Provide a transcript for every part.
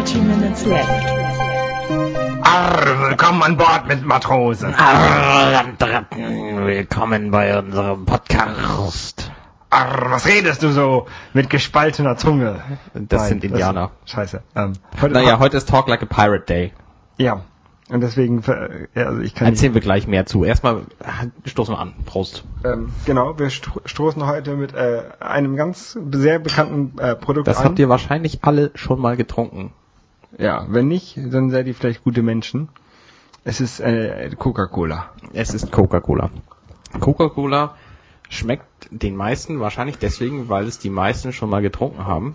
Dirty Minutes Left. Arr, willkommen an Bord mit Matrosen. Arr, willkommen bei unserem Podcast. Arr, was redest du so mit gespaltener Zunge? Das Nein, sind Indianer. scheiße. Ähm, heute, Naja, heute ist Talk Like a Pirate Day. Ja. Und deswegen, ja, also ich kann Erzählen wir gleich mehr zu. Erstmal stoßen wir an. Prost. ähm, genau, wir sto stoßen heute mit äh, einem ganz sehr bekannten äh, Produkt Das an. habt ihr wahrscheinlich alle schon mal getrunken. Ja, wenn nicht, dann seid ihr vielleicht gute Menschen. Es ist äh, Coca-Cola. Es ist Coca-Cola. Coca-Cola schmeckt den meisten wahrscheinlich deswegen, weil es die meisten schon mal getrunken haben.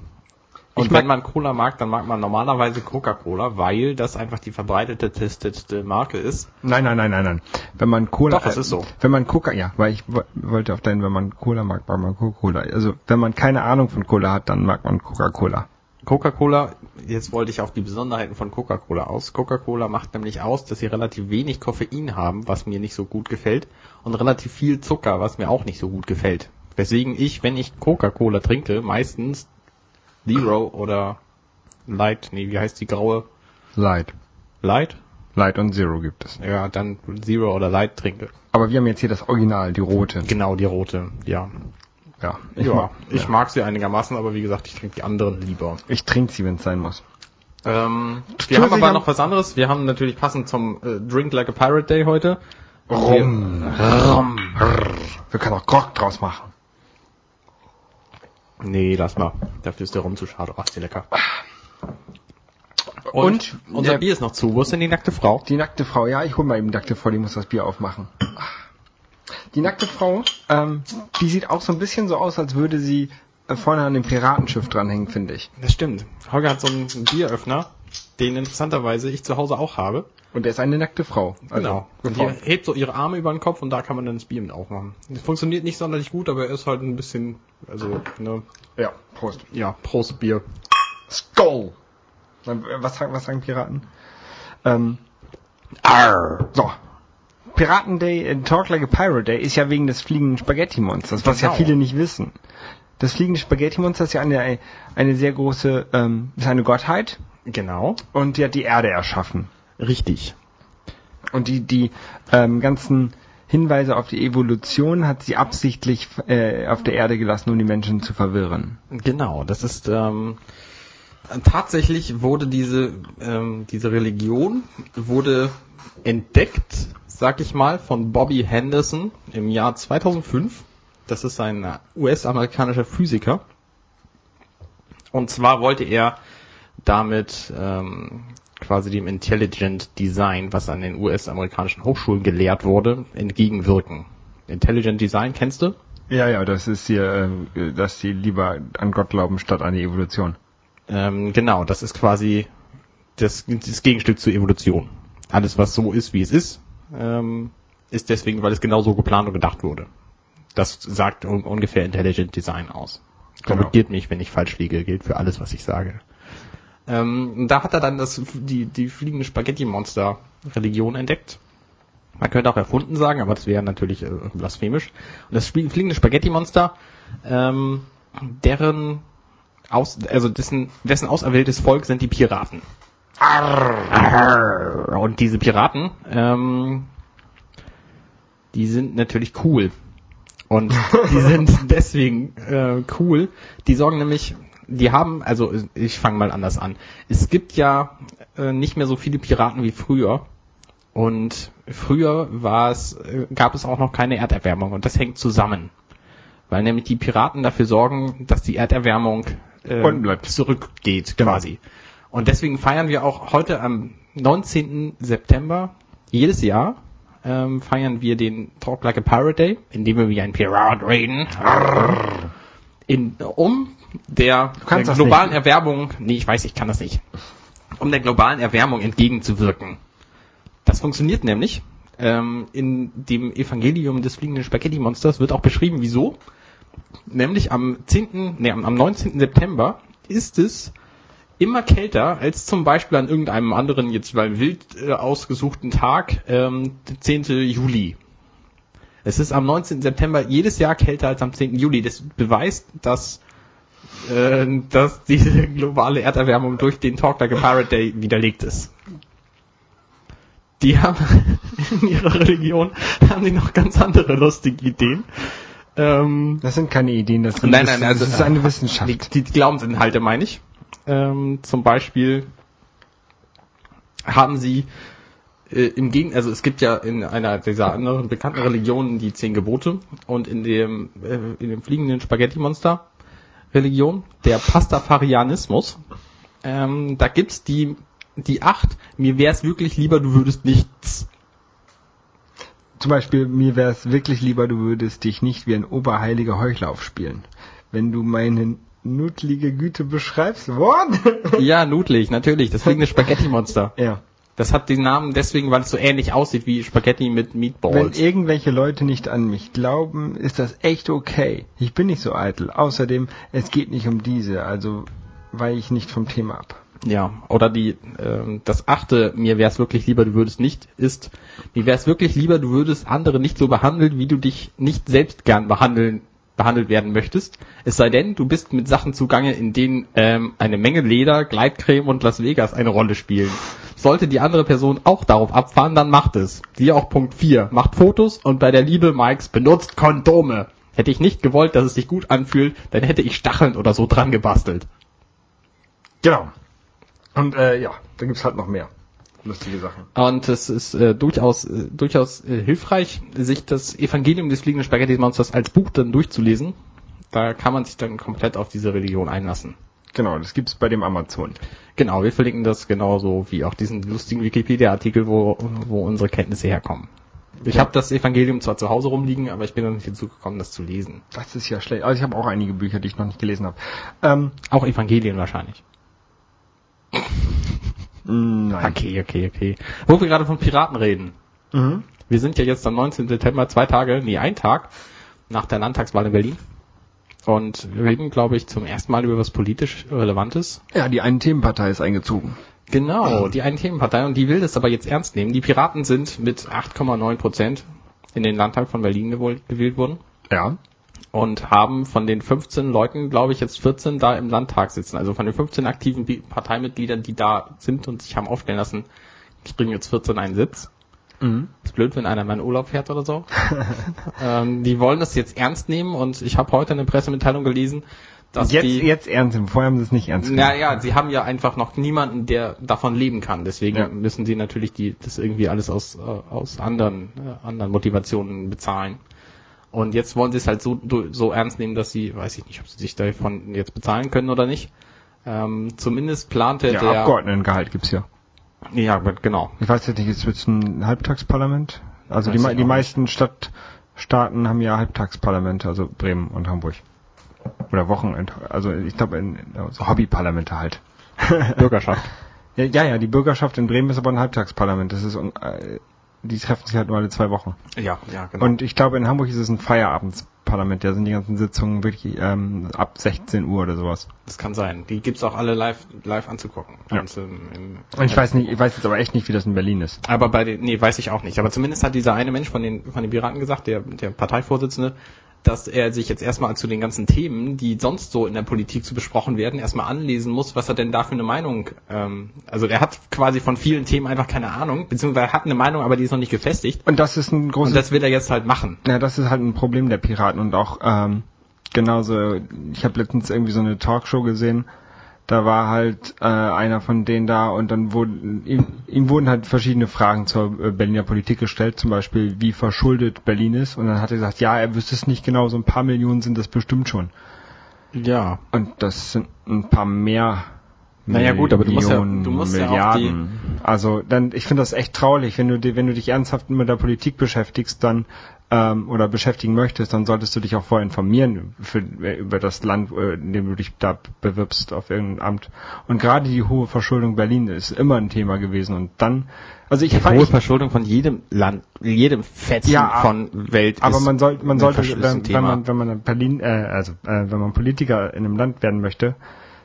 Und wenn man Cola mag, dann mag man normalerweise Coca-Cola, weil das einfach die verbreiteteste Marke ist. Nein, nein, nein, nein, nein. Wenn man Cola, Doch, es ist so. Wenn man Coca, ja, weil ich wo- wollte auf deinen, wenn man Cola mag, mag man Coca-Cola. Also wenn man keine Ahnung von Cola hat, dann mag man Coca-Cola. Coca-Cola, jetzt wollte ich auf die Besonderheiten von Coca-Cola aus. Coca-Cola macht nämlich aus, dass sie relativ wenig Koffein haben, was mir nicht so gut gefällt, und relativ viel Zucker, was mir auch nicht so gut gefällt. Weswegen ich, wenn ich Coca-Cola trinke, meistens Zero oder Light, nee, wie heißt die graue? Light. Light? Light und Zero gibt es. Ja, dann Zero oder Light trinke. Aber wir haben jetzt hier das Original, die rote. Genau, die rote, ja. Ja, Ich, ja, mag, ich ja. mag sie einigermaßen, aber wie gesagt, ich trinke die anderen lieber. Ich trinke sie, wenn es sein muss. Ähm, wir haben aber noch was anderes. Wir haben natürlich passend zum äh, Drink Like a Pirate Day heute. Rum. Rum. Wir können auch Grog draus machen. Nee, lass mal. Dafür ist der Rum zu schade. Ach, ist die lecker. Und unser der- Bier ist noch zu. Wo ist denn die nackte Frau? Die nackte Frau, ja, ich hol mal eben die nackte Frau, die muss das Bier aufmachen. Die nackte Frau, ähm, die sieht auch so ein bisschen so aus, als würde sie äh, vorne an dem Piratenschiff dranhängen, finde ich. Das stimmt. Holger hat so einen Bieröffner, den interessanterweise ich zu Hause auch habe. Und er ist eine nackte Frau. Also, genau. Und die hebt so ihre Arme über den Kopf und da kann man dann das Bier mit aufmachen. Das funktioniert nicht sonderlich gut, aber er ist halt ein bisschen, also, ne, Ja, Prost. ja, Prost Bier. Skull! Was sagen, was sagen Piraten? Ähm, Arr. so. Piraten Day, äh, Talk Like a Pirate Day ist ja wegen des fliegenden Spaghetti-Monsters, was ja Genau. viele nicht wissen. Das fliegende Spaghetti-Monster ist ja eine, eine sehr große, ähm, ist eine Gottheit Genau. und die hat die Erde erschaffen. Richtig. Und die, die ähm, ganzen Hinweise auf die Evolution hat sie absichtlich äh, auf der Erde gelassen, um die Menschen zu verwirren. Genau, das ist ähm, tatsächlich wurde diese ähm, diese Religion wurde entdeckt, sag ich mal, von Bobby Henderson im Jahr 2005. Das ist ein US-amerikanischer Physiker. Und zwar wollte er damit ähm, quasi dem Intelligent Design, was an den US-amerikanischen Hochschulen gelehrt wurde, entgegenwirken. Intelligent Design kennst du? Ja, ja, das ist hier, äh, dass sie lieber an Gott glauben statt an die Evolution. Ähm, genau, das ist quasi das, das Gegenstück zur Evolution. Alles, was so ist, wie es ist, ähm, ist deswegen, weil es genau so geplant und gedacht wurde. Das sagt un ungefähr Intelligent Design aus. Genau. Korrigiert mich, wenn ich falsch liege, gilt für alles, was ich sage. Ähm, da hat er dann das, die, die fliegende Spaghetti-Monster-Religion entdeckt. Man könnte auch erfunden sagen, aber das wäre natürlich äh, blasphemisch. Und das fliegende Spaghetti-Monster, ähm, deren aus, also dessen, dessen auserwähltes Volk sind die Piraten. Arr. Und diese Piraten, ähm, die sind natürlich cool. Und die sind deswegen äh, cool. Die sorgen nämlich, die haben, also ich fange mal anders an. Es gibt ja äh, nicht mehr so viele Piraten wie früher. Und früher war es, äh, gab es auch noch keine Erderwärmung. Und das hängt zusammen. Weil nämlich die Piraten dafür sorgen, dass die Erderwärmung äh, zurückgeht quasi. Und deswegen feiern wir auch heute am 19. September jedes Jahr ähm, feiern wir den Talk Like a Pirate Day, indem wir wie ein Pirat reden. In, um der, der globalen nicht. Erwärmung, nee, ich weiß, ich kann das nicht, um der globalen Erwärmung entgegenzuwirken. Das funktioniert nämlich. Ähm, in dem Evangelium des fliegenden Spaghetti-Monsters wird auch beschrieben, wieso. Nämlich am 10., nee, am am 19. September ist es immer kälter als zum Beispiel an irgendeinem anderen, jetzt mal wild äh, ausgesuchten Tag, ähm, der 10. Juli. Es ist am 19. September jedes Jahr kälter als am 10. Juli. Das beweist, dass äh, dass diese globale Erderwärmung durch den Talk Like a Pirate Day widerlegt ist. Die haben in ihrer Religion haben die noch ganz andere lustige Ideen. Ähm, Das sind keine Ideen, das, sind, Nein, nein, also- das ist eine Wissenschaft. die, die Glaubensinhalte meine ich. Ähm, zum Beispiel haben sie äh, im Gegen, also es gibt ja in einer dieser anderen bekannten Religionen die zehn Gebote und in dem äh, in dem fliegenden Spaghetti-Monster Religion, der Pastafarianismus, ähm, da gibt's die die acht. Mir wär's wirklich lieber, du würdest nichts. Zum Beispiel, mir wäre es wirklich lieber, du würdest dich nicht wie ein oberheiliger Heuchler aufspielen. Wenn du meine nudlige Güte beschreibst, what? Ja, nudelig, natürlich, das fliegende Spaghetti-Monster. ja. Das hat den Namen deswegen, weil es so ähnlich aussieht wie Spaghetti mit Wenn Meatballs. irgendwelche Leute nicht an mich glauben, ist das echt okay. Ich bin nicht so eitel. Außerdem, es geht nicht um diese, also weiche ich nicht vom Thema ab. Ja, oder die ähm, das achte, mir wär's wirklich lieber, du würdest nicht, ist, mir wär's wirklich lieber, du würdest andere nicht so behandeln, wie du dich nicht selbst gern behandeln behandelt werden möchtest. Es sei denn, du bist mit Sachen zugange, in denen ähm, eine Menge Leder, Gleitcreme und Las Vegas eine Rolle spielen. Sollte die andere Person auch darauf abfahren, dann macht es. Siehe auch Punkt 4. Macht Fotos und bei der Liebe Mikes benutzt Kondome. Hätte ich nicht gewollt, dass es sich gut anfühlt, dann hätte ich Stacheln oder so dran gebastelt. Genau. Und äh, ja, da gibt's halt noch mehr lustige Sachen. Und es ist äh, durchaus äh, durchaus äh, hilfreich, sich das Evangelium des fliegenden Spaghetti-Monsters als Buch dann durchzulesen. Da kann man sich dann komplett auf diese Religion einlassen. Genau, das gibt's bei dem Amazon. Genau, wir verlinken das genauso wie auch diesen lustigen Wikipedia-Artikel, wo, wo unsere Kenntnisse herkommen. Ich Ja. habe das Evangelium zwar zu Hause rumliegen, aber ich bin noch nicht dazu gekommen, das zu lesen. Das ist ja schlecht. Also ich habe auch einige Bücher, die ich noch nicht gelesen habe. Ähm, Auch Evangelien wahrscheinlich. Mh, nein. Okay, okay, okay. Wo wir gerade von Piraten reden. Mhm. Wir sind ja jetzt am 19. September, zwei Tage, nee, ein Tag nach der Landtagswahl in Berlin. Und wir reden, glaube ich, zum ersten Mal über was politisch Relevantes. Ja, die eine Themenpartei ist eingezogen. Genau, die einen Themenpartei und die will das aber jetzt ernst nehmen. Die Piraten sind mit 8,9 Prozent in den Landtag von Berlin gewählt worden Ja. Und haben von den 15 Leuten, glaube ich, jetzt 14 da im Landtag sitzen. Also von den 15 aktiven Parteimitgliedern, die da sind und sich haben aufstellen lassen, kriegen jetzt 14 einen Sitz. Mhm. Ist blöd, wenn einer mal in Urlaub fährt oder so. ähm, die wollen das jetzt ernst nehmen und ich habe heute eine Pressemitteilung gelesen, dass Jetzt, die... jetzt ernst nehmen. Vorher haben sie es nicht ernst genommen. Naja, sie haben ja einfach noch niemanden, der davon leben kann. Deswegen Ja. müssen sie natürlich die, das irgendwie alles aus, äh, aus anderen, äh, anderen Motivationen bezahlen. Und jetzt wollen sie es halt so, so ernst nehmen, dass sie, weiß ich nicht, ob sie sich davon jetzt bezahlen können oder nicht. Ähm, zumindest plante Ja, der... Abgeordnetengehalt gibt's ja. Ja, genau. Ich weiß jetzt nicht, ist es ein Halbtagsparlament? Also die, Weiß die meisten Stadtstaaten haben ja Halbtagsparlamente, also Bremen und Hamburg. Oder Wochenend, also ich glaube also Hobbyparlamente halt. Bürgerschaft. Ja, ja, ja, die Bürgerschaft in Bremen ist aber ein Halbtagsparlament. Das ist, äh, die treffen sich halt nur alle zwei Wochen. Ja, ja, genau. Und ich glaube, in Hamburg ist es ein Feierabendsparlament. Da sind die ganzen Sitzungen wirklich ähm, ab 16 Uhr oder sowas. das kann sein. Die gibt's auch alle live, live anzugucken. Ja. Ähm, im, Und ich weiß nicht, ich weiß jetzt aber echt nicht, wie das in Berlin ist. Aber bei den, nee, weiß ich auch nicht. Aber zumindest hat dieser eine Mensch von den, von den Piraten gesagt, der, der Parteivorsitzende, dass er sich jetzt erstmal zu den ganzen Themen, die sonst so in der Politik zu besprochen werden, erstmal anlesen muss, was er denn da für eine Meinung, ähm, also er hat quasi von vielen Themen einfach keine Ahnung, beziehungsweise er hat eine Meinung, aber die ist noch nicht gefestigt. Und das ist ein Und großes das will er jetzt halt machen. Ja, das ist halt ein Problem der Piraten und auch ähm, genauso, ich habe letztens irgendwie so eine Talkshow gesehen, da war halt äh, einer von denen da und dann wurden ihm, ihm wurden halt verschiedene Fragen zur äh, Berliner Politik gestellt, zum Beispiel wie verschuldet Berlin ist und dann hat er gesagt, ja, er wüsste es nicht genau, so ein paar Millionen sind das bestimmt schon. Ja. Und das sind ein paar mehr Naja, gut, aber du musst ja- Millionen, du musst ja auch Milliarden. also dann, ich finde das echt traurig, wenn du wenn du dich ernsthaft mit der Politik beschäftigst, dann ähm, oder beschäftigen möchtest, dann solltest du dich auch vorher informieren für, über das Land, äh, in dem du dich da bewirbst auf irgendein Amt. Und gerade die hohe Verschuldung Berlin ist immer ein Thema gewesen. Und dann, also ich, Die hohe ich Verschuldung von jedem Land, jedem Fetzen Ja, von Welt aber man sollte, man sollte, wenn, wenn man, wenn man Berlin, äh, also äh, wenn man Politiker in einem Land werden möchte,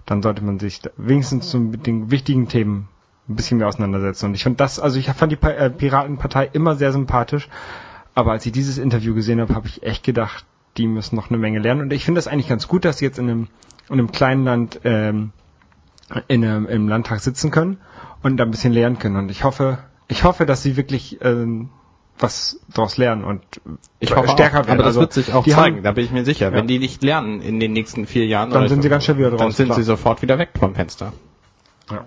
dann sollte man sich wenigstens mit den wichtigen Themen ein bisschen mehr auseinandersetzen. Und ich fand das, also ich fand die äh, Piratenpartei immer sehr sympathisch, aber als ich dieses Interview gesehen habe, habe ich echt gedacht, die müssen noch eine Menge lernen. Und ich finde das eigentlich ganz gut, dass sie jetzt in einem, in einem kleinen Land ähm, in einem, im Landtag sitzen können und da ein bisschen lernen können. Und ich hoffe, ich hoffe, dass sie wirklich ähm, was daraus lernen und Ich hoffe stärker auch, werden. aber das Also, wird sich auch zeigen, Haben, da bin ich mir sicher. Ja. Wenn die nicht lernen in den nächsten vier Jahren, Dann sind so, sie ganz schnell wieder dann draußen, sind klar. sie sofort wieder weg vom Fenster. ja.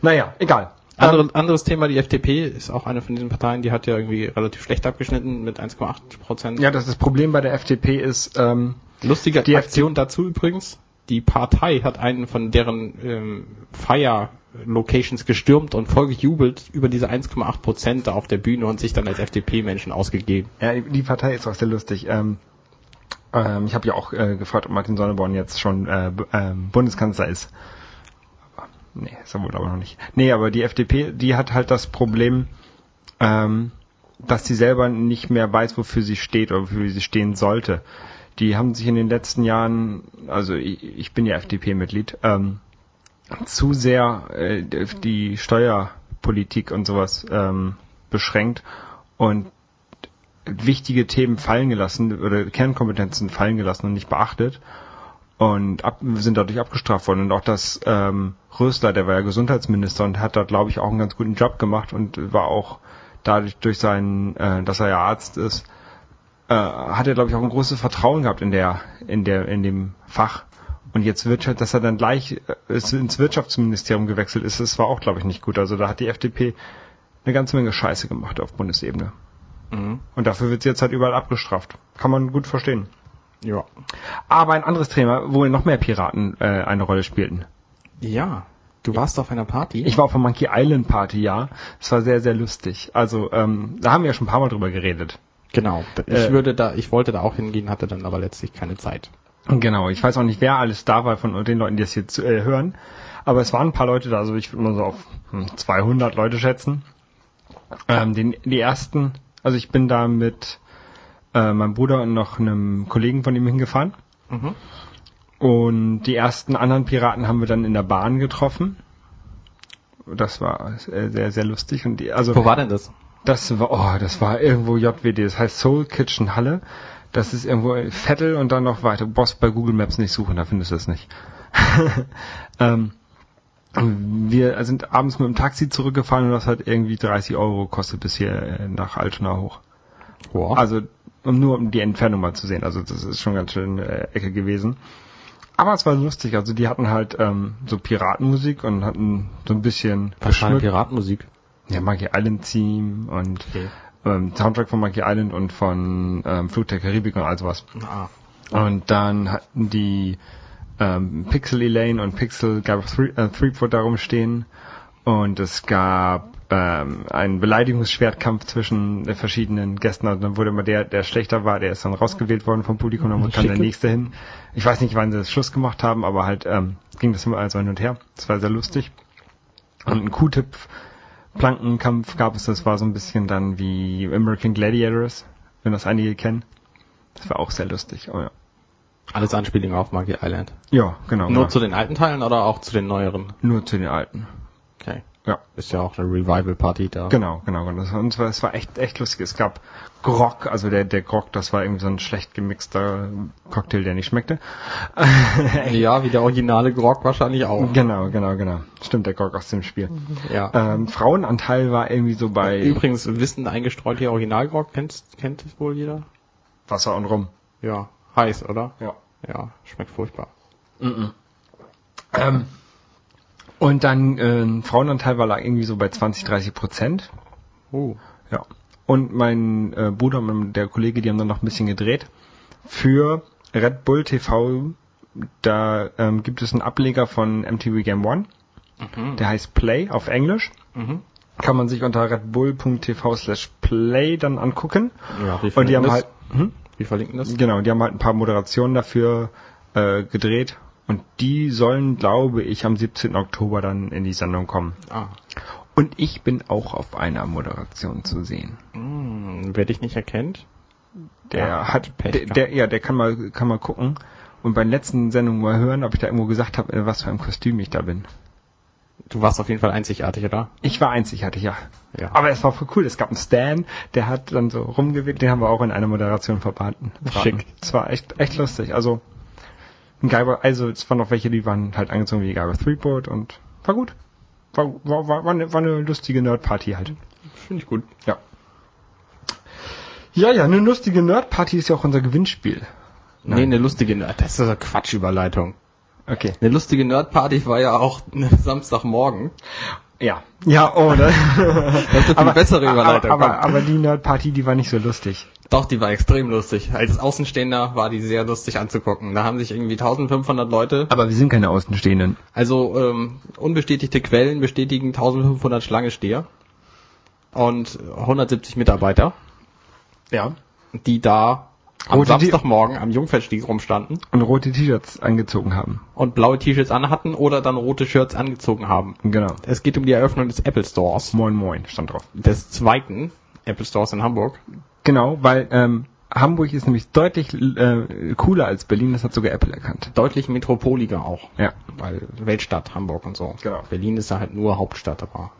Naja, egal. Andere, anderes Thema, die FDP ist auch eine von diesen Parteien, die hat ja irgendwie relativ schlecht abgeschnitten mit 1,8 Prozent. Ja, das, das Problem bei der FDP ist, ähm, Lustige Die Aktion dazu übrigens. Die Partei hat einen von deren ähm, Feier-Locations gestürmt und voll gejubelt über diese 1,8 Prozent da auf der Bühne und sich dann als FDP-Menschen ausgegeben. ja, die Partei ist auch sehr lustig. Ähm, ähm, ich habe ja auch äh, gefragt, ob Martin Sonneborn jetzt schon äh, ähm, Bundeskanzler ist. Nee, ist er wohl aber noch nicht. Nee, aber die FDP, die hat halt das Problem, ähm, dass sie selber nicht mehr weiß, wofür sie steht oder wofür sie stehen sollte. Die haben sich in den letzten Jahren, also ich, ich bin ja FDP-Mitglied, ähm, zu sehr äh, die Steuerpolitik und sowas ähm, beschränkt und wichtige Themen fallen gelassen oder Kernkompetenzen fallen gelassen und nicht beachtet und ab, sind dadurch abgestraft worden. Und auch das ähm, Rösler, der war ja Gesundheitsminister und hat da, glaube ich, auch einen ganz guten Job gemacht und war auch dadurch durch seinen, äh, dass er ja Arzt ist, äh, hat er, glaube ich, auch ein großes Vertrauen gehabt in der, in der, in dem Fach. Und jetzt wird dass er dann gleich äh, ins Wirtschaftsministerium gewechselt ist, das war auch, glaube ich, nicht gut. Also da hat die FDP eine ganze Menge Scheiße gemacht auf Bundesebene. Mhm. Und dafür wird sie jetzt halt überall abgestraft. Kann man gut verstehen. Ja. Aber ein anderes Thema, wo noch mehr Piraten äh, eine Rolle spielten. Ja. Du warst auf einer Party? Ich war auf der Monkey Island Party, ja. Es war sehr, sehr lustig. Also, ähm, da haben wir ja schon ein paar Mal drüber geredet. Genau. Ich Äh, würde da, ich wollte da auch hingehen, hatte dann aber letztlich keine Zeit. Genau, ich weiß auch nicht, wer alles da war von den Leuten, die das jetzt äh, hören. Aber es waren ein paar Leute da, also ich würde mal so auf hm, 200 Leute schätzen. Ähm, den, die ersten, also ich bin da mit äh, meinem Bruder und noch einem Kollegen von ihm hingefahren. Mhm. Und die ersten anderen Piraten haben wir dann in der Bahn getroffen. Das war sehr, sehr lustig. Und die, also Wo war denn das? das war, oh, das war irgendwo JWD, das heißt Soul Kitchen Halle. Das ist irgendwo Vettel und dann noch weiter. Du brauchst bei Google Maps nicht suchen, da findest du es nicht. ähm, wir sind abends mit dem Taxi zurückgefahren und das hat irgendwie 30 Euro gekostet bis hier äh, nach Altona hoch. Boah. Also um nur um die Entfernung mal zu sehen. Also das ist schon ganz schön äh, Ecke gewesen. Aber es war lustig. Also die hatten halt ähm, so Piratenmusik und hatten so ein bisschen was war denn. Piratenmusik? Ja, Monkey Island Theme und Okay. ähm, Soundtrack von Monkey Island und von ähm, Flug der Karibik und all sowas. Ah. Und dann hatten die ähm, Pixel Elaine und Pixel gab Three, äh, Threepwood darum stehen und es gab ähm, einen Beleidigungsschwertkampf zwischen äh, verschiedenen Gästen. Und dann wurde immer der, der schlechter war, der ist dann rausgewählt worden vom Publikum, dann kam der nächste hin. Ich weiß nicht, wann sie das Schluss gemacht haben, aber halt ähm, ging das immer also hin und her. Das war sehr lustig. Und ein Q-Tip Plankenkampf gab es, das war so ein bisschen dann wie American Gladiators, wenn das einige kennen. Das war auch sehr lustig, oh ja. Alles Anspielungen auf Monkey Island. Ja, genau. Nur ja. zu den alten Teilen oder auch zu den neueren? Nur zu den alten. Okay. Ja. Ist ja auch eine Revival-Party da. Genau, genau. Und es war, es war echt, echt lustig. Es gab Grog, also der, der Grog, das war irgendwie so ein schlecht gemixter Cocktail, der nicht schmeckte. Ja, wie der originale Grog wahrscheinlich auch. genau, genau, genau. Stimmt, der Grog aus dem Spiel. Ja. Ähm, Frauenanteil war irgendwie so bei Übrigens, Wissen eingestreut hier Originalgrog, kennt, kennt es wohl jeder? Wasser und Rum. Ja. Heiß, oder? Ja. Ja, schmeckt furchtbar. Ähm, und dann äh, Frauenanteil war lag irgendwie so bei 20, 30 Prozent. Uh. Ja. Und mein äh, Bruder und der Kollege, die haben dann noch ein bisschen gedreht. Für Red Bull TV, da ähm, gibt es einen Ableger von MTV Game One. Der heißt Play auf Englisch. Mhm. Kann man sich unter redbull.tv slash play dann angucken. Ja, wie Und die haben verlinken halt, das? hm? Wie verlinken das? genau, die haben halt ein paar Moderationen dafür äh, gedreht. Und die sollen, glaube ich, am 17. Oktober dann in die Sendung kommen. Ah. Und ich bin auch auf einer Moderation zu sehen. Hm, wer dich nicht erkennt? Der Ja, hat, Pech der, der, ja, der kann mal, kann mal gucken und bei den letzten Sendungen mal hören, ob ich da irgendwo gesagt habe, in was für ein Kostüm ich da bin. Du warst auf jeden Fall einzigartig, oder? Ich war einzigartig, ja. Ja. Aber es war voll cool. Es gab einen Stan, der hat dann so rumgewirkt, den haben wir auch in einer Moderation verbraten. Schick. Es war echt, echt lustig. Also, ein Geiber, also es waren noch welche, die waren halt angezogen wie Geiber Threepwood und war gut. War, war, war, war, eine, war eine lustige Nerd-Party halt. Finde ich gut. Ja. Ja, ja, eine lustige Nerd-Party ist ja auch unser Gewinnspiel. Nee, eine lustige Nerd. Das ist eine Quatschüberleitung. Okay. Eine lustige Nerdparty war ja auch Samstagmorgen. Ja. Ja, oh, ne? Das ist eine viel bessere Überleitung. Aber, aber, aber die Nerd-Party, die war nicht so lustig. Doch, die war extrem lustig. Als Außenstehender war die sehr lustig anzugucken. Da haben sich irgendwie 1500 Leute, Aber wir sind keine Außenstehenden. also ähm, unbestätigte Quellen bestätigen 1500 Schlangensteher und 170 Mitarbeiter, Ja. die da am Rote Samstagmorgen am Jungfernstieg rumstanden Und rote T-Shirts angezogen haben. und blaue T-Shirts anhatten oder dann rote Shirts angezogen haben. Genau. Es geht um die Eröffnung des Apple Stores, Moin Moin stand drauf. des zweiten Apple Stores in Hamburg. Genau, weil ähm, Hamburg ist nämlich deutlich äh, cooler als Berlin, das hat sogar Apple erkannt. Deutlich metropoliger auch. Ja. Weil Weltstadt Hamburg und so. Genau. Berlin ist ja halt nur Hauptstadt, aber.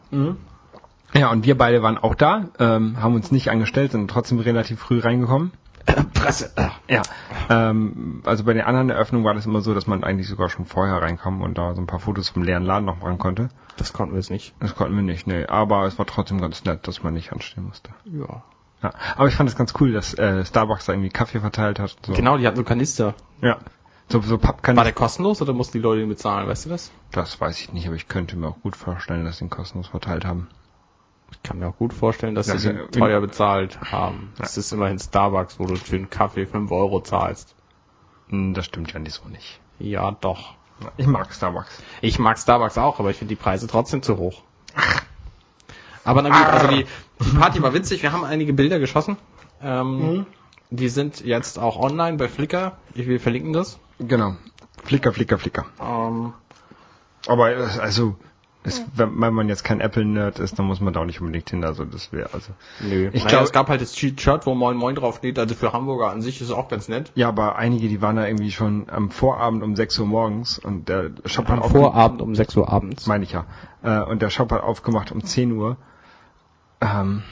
Ja, und wir beide waren auch da, ähm, haben uns nicht angestellt, sind trotzdem relativ früh reingekommen. Presse. Ja. Ähm, also bei den anderen Eröffnungen war das immer so, dass man eigentlich sogar schon vorher reinkam und da so ein paar Fotos vom leeren Laden noch machen konnte. Das konnten wir jetzt nicht. Das konnten wir nicht, nee. Aber es war trotzdem ganz nett, dass man nicht anstehen musste. Ja. Ja. Aber ich fand es ganz cool, dass äh, Starbucks da irgendwie Kaffee verteilt hat. So. Genau, die hatten so Kanister. Ja. So, so War der kostenlos oder mussten die Leute den bezahlen, weißt du das? Das weiß ich nicht, aber ich könnte mir auch gut vorstellen, dass sie ihn kostenlos verteilt haben. Ich kann mir auch gut vorstellen, dass Ja, sie ja, den teuer bezahlt haben. Das ist immerhin Starbucks, wo du für einen Kaffee 5 Euro zahlst. Hm, Das stimmt ja nicht so nicht. Ja, doch. Ich mag Starbucks. Ich mag Starbucks auch, aber ich finde die Preise trotzdem zu hoch. Aber na gut, also die, die Party war witzig. Wir haben einige Bilder geschossen. Ähm, Die sind jetzt auch online bei Flickr. Ich will verlinken das. Genau. Flicker, Flicker, Flicker. Ähm, Aber äh, also, es, wenn, wenn man jetzt kein Apple-Nerd ist, dann muss man da auch nicht unbedingt hin. Also das wäre also. nö. Ich naja, glaub- es gab halt das Shirt, wo Moin Moin drauf steht. Also für Hamburger an sich ist es auch ganz nett. Ja, aber einige, die waren da irgendwie schon am Vorabend um 6 Uhr morgens und der Shop hat Am Vorabend um 6 Uhr abends. meine ich ja. Äh, und der Shop hat aufgemacht um 10 Uhr. Ähm,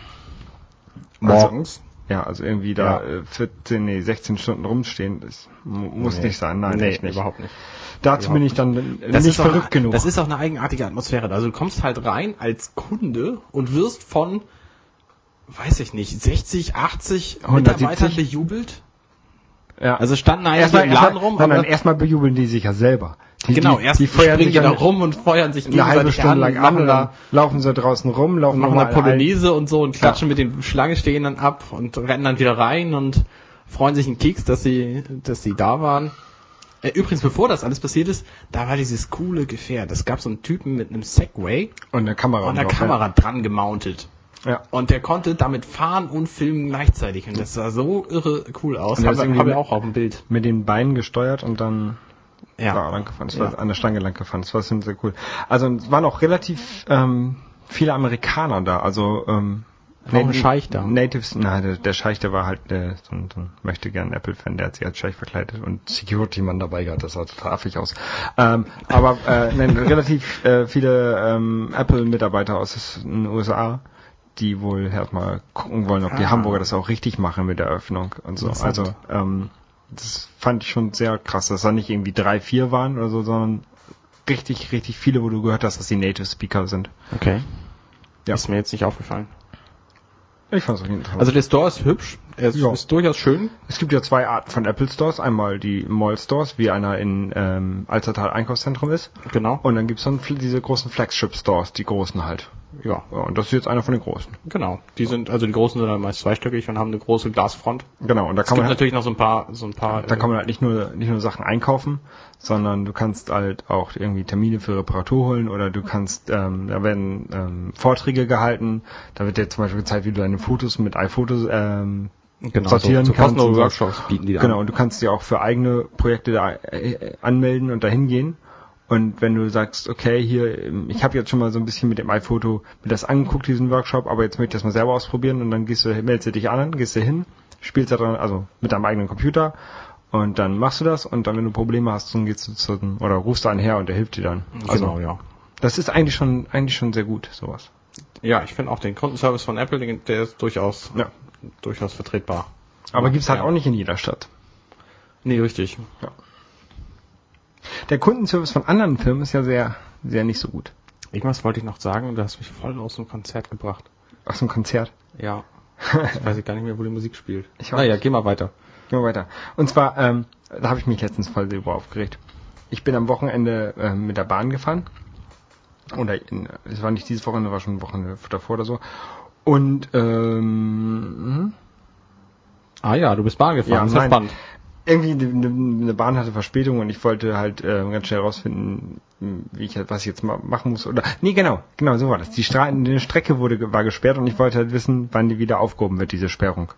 Morgens. Ja, also irgendwie da äh, 14, nee, 16 Stunden rumstehen, das mu- muss Nee. nicht sein. Nein, nee, nicht. überhaupt nicht. Dazu bin ich dann äh, Das nicht verrückt eine, genug. Das ist auch eine eigenartige Atmosphäre. Also du kommst halt rein als Kunde und wirst von, weiß ich nicht, 60, 80 170? Mitarbeitern bejubelt. ja. Also standen einige erstmal, im Laden erstmal, rum, nein, erstmal bejubeln die sich ja selber. Die, genau, die, erst die feuern springen die da rum und feuern sich eine halbe Stunde an, lang an, und da dann laufen sie draußen rum, laufen machen eine Polonaise und so und klatschen mit den Schlangenstehenden ab und rennen dann wieder rein und freuen sich einen Keks, dass sie, dass sie da waren. Äh, Übrigens, bevor das alles passiert ist, da war dieses coole Gefährt. Es gab so einen Typen mit einem Segway und eine Kamera. und einer drauf, Kamera dran gemountet. Ja. Und der konnte damit fahren und filmen gleichzeitig. Und das sah so irre cool aus. Der Haben wir, auch auf dem Bild. Mit den Beinen gesteuert und dann Ja. da lang gefahren. Das Ja. an der Stange lang gefahren. Das war ziemlich sehr cool. Also es waren auch relativ ähm, viele Amerikaner da. Also ähm, War auch ein Scheich da. Natives, nein, der, der Scheich, der war halt äh, so, ein- so ein möchte gern Apple-Fan, der hat sich als Scheich verkleidet und Security-Mann dabei gehabt, das sah total affig aus. Ähm, aber äh, nein, relativ äh, viele ähm, Apple-Mitarbeiter aus den USA, die wohl erstmal gucken wollen, ob die Ah. Hamburger das auch richtig machen mit der Eröffnung und so. Also ähm, das fand ich schon sehr krass, dass da nicht irgendwie drei, vier waren oder so, sondern richtig, richtig viele, wo du gehört hast, dass die Native Speaker sind. Okay. Ja. Ist mir jetzt nicht aufgefallen. Ich fand's auf jeden Fall. Also der Store ist hübsch. Er ist, Ja. ist durchaus schön. Es gibt ja zwei Arten von Apple Stores. Einmal die Mall Stores, wie einer in ähm, Alstertal Einkaufszentrum ist. Genau. Und dann gibt's dann diese großen Flagship Stores, die großen halt. Ja, Ja, und das ist jetzt einer von den großen. genau. Die sind, also die großen sind dann meist zweistöckig und haben eine große Glasfront. Genau, und da Es kann gibt man halt, natürlich noch so ein paar, so ein paar. da kann man halt nicht nur nicht nur Sachen einkaufen, sondern du kannst halt auch irgendwie Termine für Reparatur holen oder du kannst, ähm, da werden ähm, Vorträge gehalten, da wird dir zum Beispiel gezeigt, wie du deine Fotos mit iPhotos ähm, genau, sortieren so, so kannst. Workshops bieten die da Genau, und du kannst dir auch für eigene Projekte da äh, anmelden und dahin gehen. Und wenn du sagst, okay, hier, ich habe jetzt schon mal so ein bisschen mit dem iPhoto mir das angeguckt, diesen Workshop, aber jetzt möchte ich das mal selber ausprobieren und dann gehst du, meldest du dich an, gehst du hin, spielst da dran, also mit deinem eigenen Computer und dann machst du das und dann, wenn du Probleme hast, dann gehst du zu, oder rufst du einen her und der hilft dir dann. Also, Genau, ja. Das ist eigentlich schon, eigentlich schon sehr gut, sowas. Ja, ich finde auch den Kundenservice von Apple, der ist durchaus, Ja. durchaus vertretbar. Aber gibt's halt Ja. auch nicht in jeder Stadt. Nee, richtig. Der Kundenservice von anderen Firmen ist ja sehr, sehr nicht so gut. Irgendwas wollte ich noch sagen und du hast mich voll aus dem Konzert gebracht. Aus dem Konzert. Ja. Ich weiß gar nicht mehr, wo die Musik spielt. Ich naja, nicht. geh mal weiter. Gehen wir weiter. Und zwar, ähm, da habe ich mich letztens voll darüber aufgeregt. Ich bin am Wochenende ähm, mit der Bahn gefahren. Oder in, es war nicht dieses Wochenende, war schon ein Wochenende davor oder so. Und ähm, Ah ja, du bist Bahn gefahren. Ja, ist ja spannend. Irgendwie eine, eine Bahn hatte Verspätung und ich wollte halt äh, ganz schnell rausfinden, wie ich was ich jetzt ma machen muss oder nee genau genau so war das die, Stra die Strecke wurde war gesperrt und ich wollte halt wissen wann die wieder aufgehoben wird diese Sperrung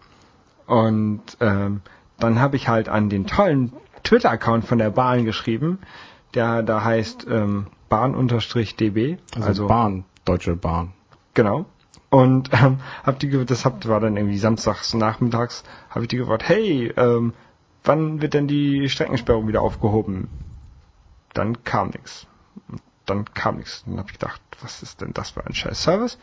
und ähm, dann habe ich halt an den tollen Twitter Account von der Bahn geschrieben der da heißt ähm, Bahn-DB Also, also Bahn, Deutsche Bahn. Genau. Und ähm, hab die, das hab, war dann irgendwie samstags nachmittags, habe ich die gefragt, hey, ähm, wann wird denn die Streckensperrung wieder aufgehoben? Dann kam nichts. Dann kam nichts. Dann habe ich gedacht, was ist denn das für ein scheiß Service?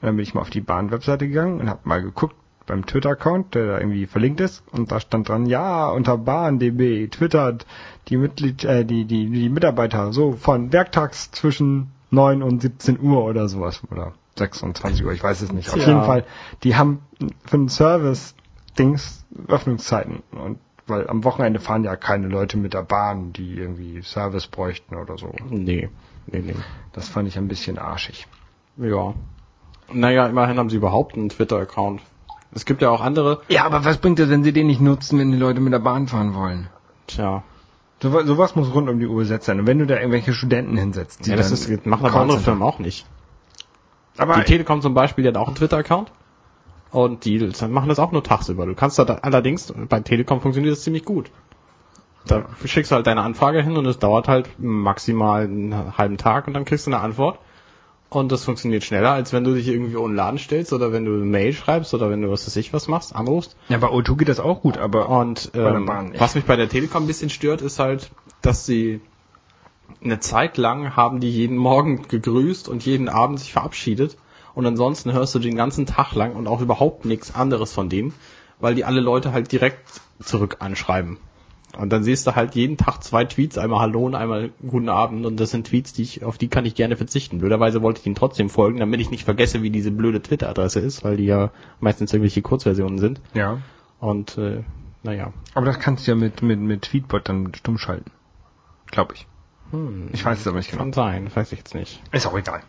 Und dann bin ich mal auf die Bahn-Webseite gegangen und habe mal geguckt beim Twitter-Account, der da irgendwie verlinkt ist, und da stand dran, ja, unter BahnDB twittert die Mitglied, äh, die, die, die Mitarbeiter so von werktags zwischen 9 und 17 Uhr oder sowas oder 26 Uhr, ich weiß es nicht. Auf Tja. jeden Fall, die haben für den Service Dings Öffnungszeiten und weil am Wochenende fahren ja keine Leute mit der Bahn, die irgendwie Service bräuchten oder so. Nee, nee, nee. Das fand ich ein bisschen arschig. Ja. Naja, immerhin haben sie überhaupt einen Twitter-Account. Es gibt ja auch andere. Ja, aber was bringt es, wenn sie den nicht nutzen, wenn die Leute mit der Bahn fahren wollen? Tja. So, sowas muss rund um die Uhr besetzt sein. Und wenn du da irgendwelche Studenten hinsetzt, die Ja, das ist, machen aber andere Firmen auch nicht. Aber Die Telekom zum Beispiel, die hat auch einen Twitter-Account. Und die machen das auch nur tagsüber. Du kannst da allerdings, bei Telekom funktioniert das ziemlich gut. Da schickst du halt deine Anfrage hin und es dauert halt maximal einen halben Tag und dann kriegst du eine Antwort. Und das funktioniert schneller, als wenn du dich irgendwie ohne Laden stellst oder wenn du eine Mail schreibst oder wenn du was weiß ich was machst, anrufst. ja, bei O2 geht das auch gut, aber Und ähm, was mich bei der Telekom ein bisschen stört, ist halt, dass sie eine Zeit lang haben die jeden Morgen gegrüßt und jeden Abend sich verabschiedet. Und ansonsten hörst du den ganzen Tag lang und auch überhaupt nichts anderes von denen, weil die alle Leute halt direkt zurück anschreiben. Und dann siehst du halt jeden Tag zwei Tweets, einmal Hallo und einmal Guten Abend. Und das sind Tweets, die ich, auf die kann ich gerne verzichten. Blöderweise wollte ich ihnen trotzdem folgen, damit ich nicht vergesse, wie diese blöde Twitter-Adresse ist, weil die ja meistens irgendwelche Kurzversionen sind. ja. Und äh, naja. Aber das kannst du ja mit, mit, mit Tweetbot dann stumm schalten. Glaube ich. Ich weiß es aber nicht genau. Kann sein, weiß ich jetzt nicht. Ist auch egal.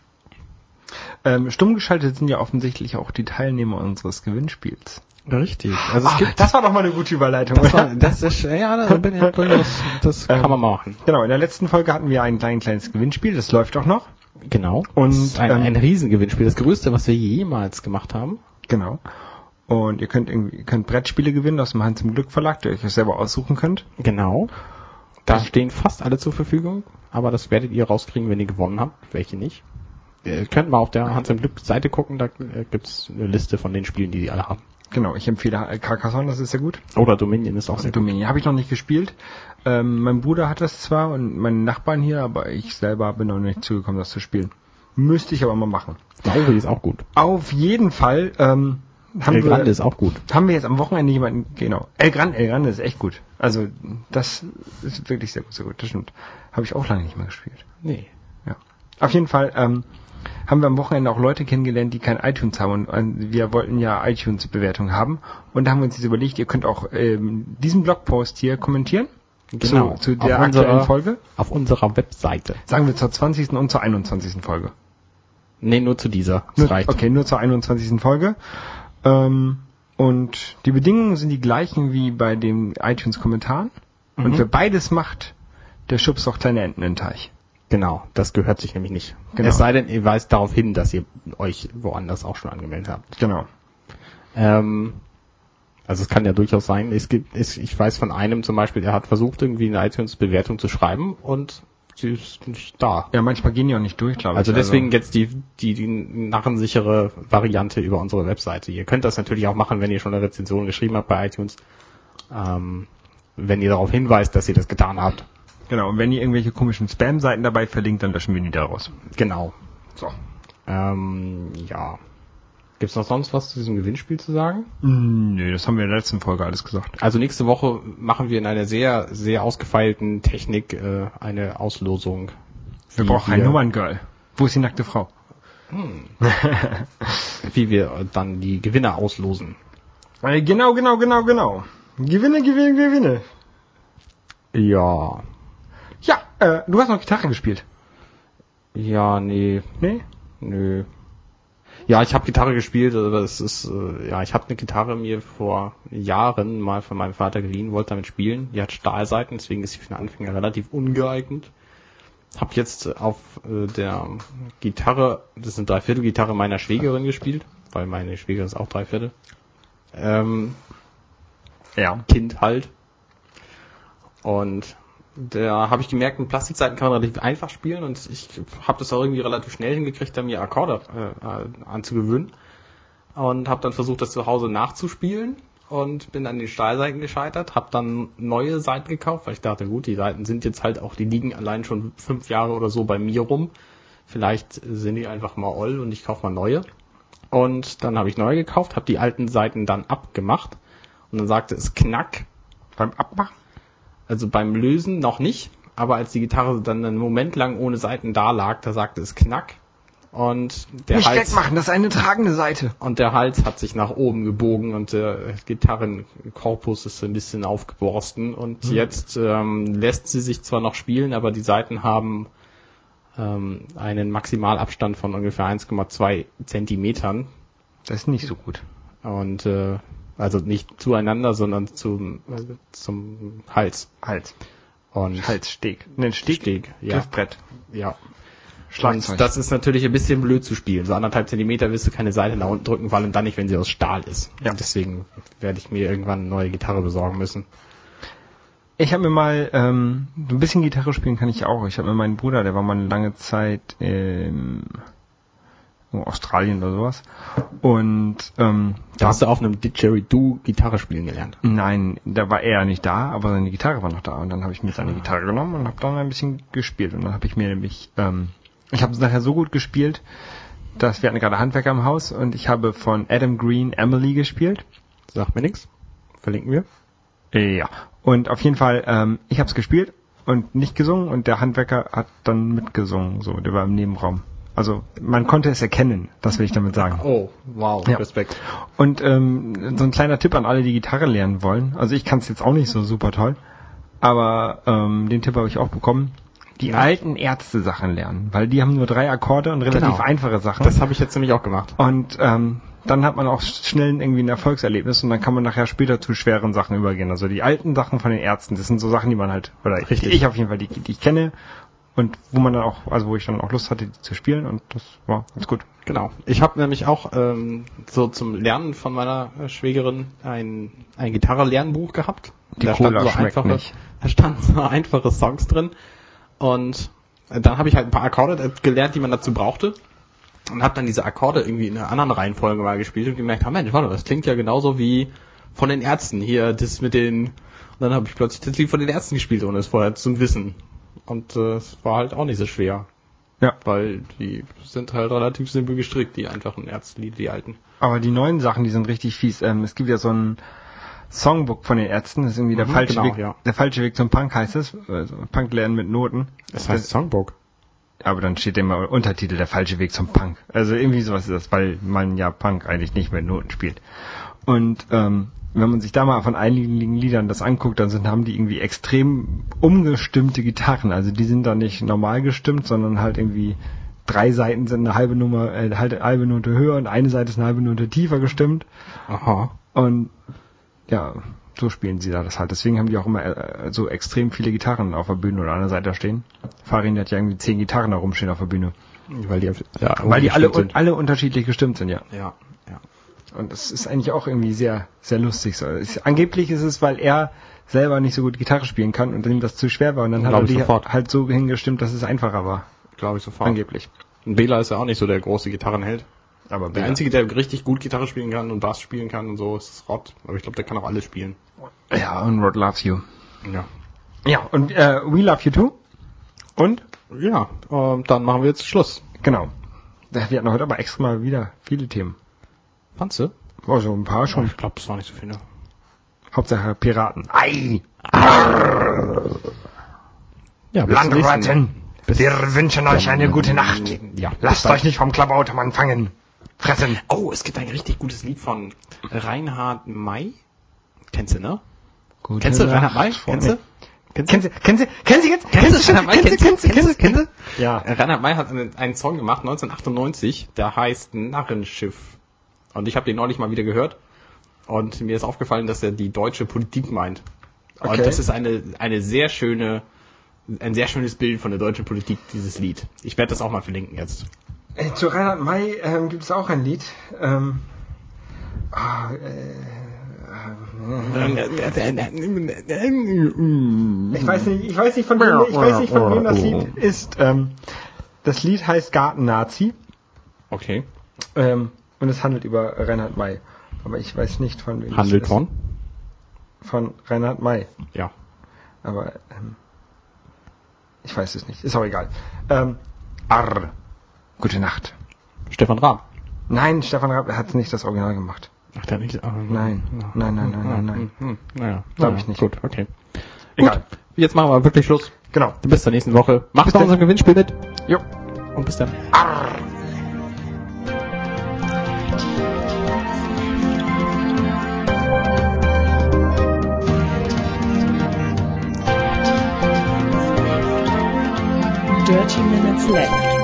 Ähm, stumm geschaltet sind ja offensichtlich auch die Teilnehmer unseres Gewinnspiels. Richtig. Also es Ah, gibt das war doch mal eine gute Überleitung. das, war, das ist ja, da bin ich durchaus, das kann man machen. Genau, in der letzten Folge hatten wir ein klein, kleines Gewinnspiel, das läuft auch noch. Genau. Und, Das ein, ähm, ein Riesengewinnspiel, das größte, was wir jemals gemacht haben. Genau. Und ihr könnt irgendwie, ihr könnt Brettspiele gewinnen aus dem Hans im Glück Verlag, der euch das selber aussuchen könnt. Genau. Da stehen fast alle zur Verfügung, aber das werdet ihr rauskriegen, wenn ihr gewonnen habt, welche nicht. Ihr könnt mal auf der Hans im Glück Seite gucken, da äh, gibt's eine Liste von den Spielen, die die alle haben. Genau, ich empfehle Carcassonne, das ist sehr gut. Oder Dominion ist auch sehr gut. Dominion habe ich noch nicht gespielt. Ähm, mein Bruder hat das zwar und meine Nachbarn hier, aber ich selber bin noch nicht zugekommen, das zu spielen. Müsste ich aber mal machen. Mauri ist auch gut. Auf jeden Fall ähm, haben, El Grande wir, ist auch gut. haben wir jetzt am Wochenende jemanden, genau. El Grande, El Grande ist echt gut. Also das ist wirklich sehr gut, sehr gut, das stimmt. Habe ich auch lange nicht mehr gespielt. Nee. Ja. Auf jeden Fall ähm, haben wir am Wochenende auch Leute kennengelernt, die kein iTunes haben. Und wir wollten ja iTunes-Bewertung haben. Und da haben wir uns jetzt überlegt, ihr könnt auch ähm, diesen Blogpost hier kommentieren. Genau. Zu, zu der Auf aktuellen unserer- Folge. Auf unserer Webseite. Sagen wir zur 20. und zur 21. Folge. Nee, nur zu dieser. Das Nur, reicht. okay, nur zur 21. Folge. Ähm, und die Bedingungen sind die gleichen wie bei den iTunes-Kommentaren. Und Mhm. wer beides macht, der schubst auch kleine Enten in den Teich. Genau, das gehört sich nämlich nicht. Genau. Es sei denn, ihr weist darauf hin, dass ihr euch woanders auch schon angemeldet habt. Genau. Ähm, also es kann ja durchaus sein, es gibt, es, ich weiß von einem zum Beispiel, der hat versucht, irgendwie eine iTunes-Bewertung zu schreiben und sie ist nicht da. Ja, manchmal gehen die auch nicht durch, glaube Also ich. deswegen jetzt die, die, die narrensichere Variante über unsere Webseite. Ihr könnt das natürlich auch machen, wenn ihr schon eine Rezension geschrieben habt bei iTunes. Ähm, wenn ihr darauf hinweist, dass ihr das getan habt. Genau, und wenn ihr irgendwelche komischen Spam-Seiten dabei verlinkt, dann löschen wir die da raus. Genau. So. Ähm, ja. Gibt's noch sonst was zu diesem Gewinnspiel zu sagen? Mm, Nö, das haben wir in der letzten Folge alles gesagt. Also nächste Woche machen wir in einer sehr, sehr ausgefeilten Technik äh, eine Auslosung. Wir brauchen ein Nummerngirl. Wo ist die nackte Frau? Wie wir dann die Gewinner auslosen. Äh, Genau, genau, genau, genau. Gewinne, gewinne, gewinne. Ja. Äh, du hast noch Gitarre gespielt. Ja, nee, Nee? nö. Ja, ich habe Gitarre gespielt, aber es ist, äh, ja, ich habe eine Gitarre mir vor Jahren mal von meinem Vater geliehen, wollte damit spielen. Die hat Stahlseiten, deswegen ist sie für einen Anfänger relativ ungeeignet. Hab jetzt auf äh, der Gitarre, das ist eine Dreiviertelgitarre meiner Schwägerin gespielt, weil meine Schwägerin ist auch Dreiviertel. Ähm, Ja. Kind halt. Und da habe ich gemerkt, mit Plastikseiten kann man relativ einfach spielen und ich habe das auch irgendwie relativ schnell hingekriegt, da mir Akkorde äh, anzugewöhnen. Und habe dann versucht, das zu Hause nachzuspielen und bin an den Stahlseiten gescheitert, habe dann neue Seiten gekauft, weil ich dachte, gut, die Seiten sind jetzt halt auch, die liegen allein schon fünf Jahre oder so bei mir rum. Vielleicht sind die einfach mal oll und ich kaufe mal neue. Und dann habe ich neue gekauft, habe die alten Seiten dann abgemacht und dann sagte es Knack. Beim Abmachen? Also beim Lösen noch nicht, aber als die Gitarre dann einen Moment lang ohne Seiten da lag, da sagte es Knack. Und der Nicht Hals wegmachen, das ist eine tragende Seite. und der Hals hat sich nach oben gebogen und der Gitarrenkorpus ist ein bisschen aufgeborsten und jetzt ähm, lässt sie sich zwar noch spielen, aber die Seiten haben ähm, einen Maximalabstand von ungefähr 1,2 Zentimetern Das ist nicht so gut. und äh, also nicht zueinander, sondern zum äh, zum Hals Hals. und Halssteg. Ne, Steg. Steg, ja. Griffbrett. ja Schlagzeug. Und das ist natürlich ein bisschen blöd zu spielen. So anderthalb Zentimeter willst du keine Seite nach unten drücken, vor allem dann nicht, wenn sie aus Stahl ist. Ja. Deswegen werde ich mir irgendwann eine neue Gitarre besorgen müssen. Ich habe mir mal, ähm, so ein bisschen Gitarre spielen kann ich auch. Ich habe mir meinen Bruder, der war mal eine lange Zeit in Australien oder sowas. Und ähm, Da hast du auf einem Didgeridoo Gitarre spielen gelernt. Nein, da war er nicht da, aber seine Gitarre war noch da. Und dann habe ich mir seine Gitarre genommen und habe dann ein bisschen gespielt. Und dann habe ich mir nämlich, ähm, ich habe es nachher so gut gespielt, dass wir hatten gerade Handwerker im Haus und ich habe von Adam Green Emily gespielt. Sagt mir nichts. Verlinken wir. Äh, Ja. Und auf jeden Fall, ähm, ich habe es gespielt und nicht gesungen und der Handwerker hat dann mitgesungen. So, der war im Nebenraum. Also man konnte es erkennen, das will ich damit sagen. Oh, wow, Ja. Respekt. Und ähm, so ein kleiner Tipp an alle, die Gitarre lernen wollen. Also ich kann es jetzt auch nicht so super toll, aber ähm, den Tipp habe ich auch bekommen. Die alten Ärzte-Sachen lernen, weil die haben nur drei Akkorde und relativ Genau. einfache Sachen. Das habe ich jetzt nämlich auch gemacht. und ähm, dann hat man auch schnell irgendwie ein Erfolgserlebnis und dann kann man nachher später zu schweren Sachen übergehen. Also die alten Sachen von den Ärzten, das sind so Sachen, die man halt, oder Richtig. ich auf jeden Fall, die, die ich kenne und wo man dann auch, also wo ich dann auch Lust hatte, die zu spielen und das war ganz gut. Genau. Ich habe nämlich auch ähm, so zum Lernen von meiner äh, Schwägerin ein, ein Gitarre-Lernbuch gehabt. Die da Cola standen so einfache, nicht. Da standen so einfache Songs drin. Und äh, dann habe ich halt ein paar Akkorde äh, gelernt, die man dazu brauchte. Und habe dann diese Akkorde irgendwie in einer anderen Reihenfolge mal gespielt und gemerkt, ah Mensch, warte, das klingt ja genauso wie von den Ärzten hier, das mit den... Und dann habe ich plötzlich das Lied von den Ärzten gespielt, ohne es vorher zu wissen. Und äh, es war halt auch nicht so schwer. Ja. Weil die sind halt relativ simpel gestrickt, die einfachen Ärztlieder, die alten. Aber die neuen Sachen, die sind richtig fies. Ähm, es gibt ja so ein Songbook von den Ärzten, das ist irgendwie der Mhm, falsche genau, Weg. ja. Der falsche Weg zum Punk heißt es. Also Punk lernen mit Noten. Das heißt Songbook. Aber dann steht immer Untertitel der falsche Weg zum Punk. Also irgendwie sowas ist das, weil man ja Punk eigentlich nicht mit Noten spielt. Und ähm, wenn man sich da mal von einigen Liedern das anguckt, dann sind, haben die irgendwie extrem umgestimmte Gitarren. Also die sind dann nicht normal gestimmt, sondern halt irgendwie drei Seiten sind eine halbe Nummer, äh, halt eine halbe Note höher und eine Seite ist eine halbe Note tiefer gestimmt. Aha. Und ja, so spielen sie da das halt. Deswegen haben die auch immer äh, so extrem viele Gitarren auf der Bühne oder an der Seite stehen. Farin hat ja irgendwie zehn Gitarren da rumstehen auf der Bühne. Weil die, ja, Weil die alle, sind. alle unterschiedlich gestimmt sind. Ja, ja. Und das ist eigentlich auch irgendwie sehr, sehr lustig. So. Es, angeblich ist es, weil er selber nicht so gut Gitarre spielen kann und ihm das zu schwer war. Und dann hat Glaub er die sofort. halt so hingestimmt, dass es einfacher war. Glaube ich sofort. Angeblich. Und Bela ist ja auch nicht so der große Gitarrenheld. Aber Der einzige, der richtig gut Gitarre spielen kann und Bass spielen kann und so, ist Rod. Aber ich glaube, der kann auch alles spielen. Ja, und Rod loves you. Ja. Ja, und äh, We Love You Too. Und? Ja, ähm, dann machen wir jetzt Schluss. Genau. Wir hatten heute aber extra mal wieder viele Themen. Fandst du? Also ein paar schon. Ich glaube, es war nicht so viele. Hauptsache Piraten. Ei! Ja. Landratten! Wir wünschen euch eine gute Nacht. Ja, Lasst euch nicht vom Klabautermann fangen. Fressen. Oh, es gibt ein richtig gutes Lied von Reinhard May. Kennst du, ne? Gute Kennst du Reinhard May? Kennst du? Kennst du? Kennst du, kennst du, kennst du jetzt? Kennst du Reinhard May? Kennst du? Kennst du? Kennst du? Kennst du? Ja. Reinhard May hat einen, einen Song gemacht, 1998, der heißt Narrenschiff. Und ich habe den neulich mal wieder gehört. Und mir ist aufgefallen, dass er die deutsche Politik meint. Und Okay. das ist eine, eine sehr schöne, ein sehr schönes Bild von der deutschen Politik, dieses Lied. Ich werde das auch mal verlinken jetzt. Äh, Zu Reinhard May ähm, gibt es auch ein Lied. Ähm, ah, äh, ich weiß nicht, ich weiß nicht von wem, ich weiß nicht von wem das Lied ist. Ähm, das Lied heißt Garten-Nazi Okay. ähm, und es handelt über Reinhard May. Aber ich weiß nicht von wem Handelt von? Von Reinhard May. Ja. Aber ähm, ich weiß es nicht. Ist auch egal. Ähm, Arr. Gute Nacht. Stefan Raab. Nein, Stefan Raab hat nicht das Original gemacht. Ach, der nicht. ah, Nein. Nein, nein, nein, nein, nein. Hm, hm, Naja, Glaub naja, ich nicht. Gut, okay. Egal. Gut, jetzt machen wir wirklich Schluss. Genau. Bis zur nächsten Woche. Macht Bis dann. unserem Gewinnspiel mit. Jo. Und bis dann. Dirty Minutes Left.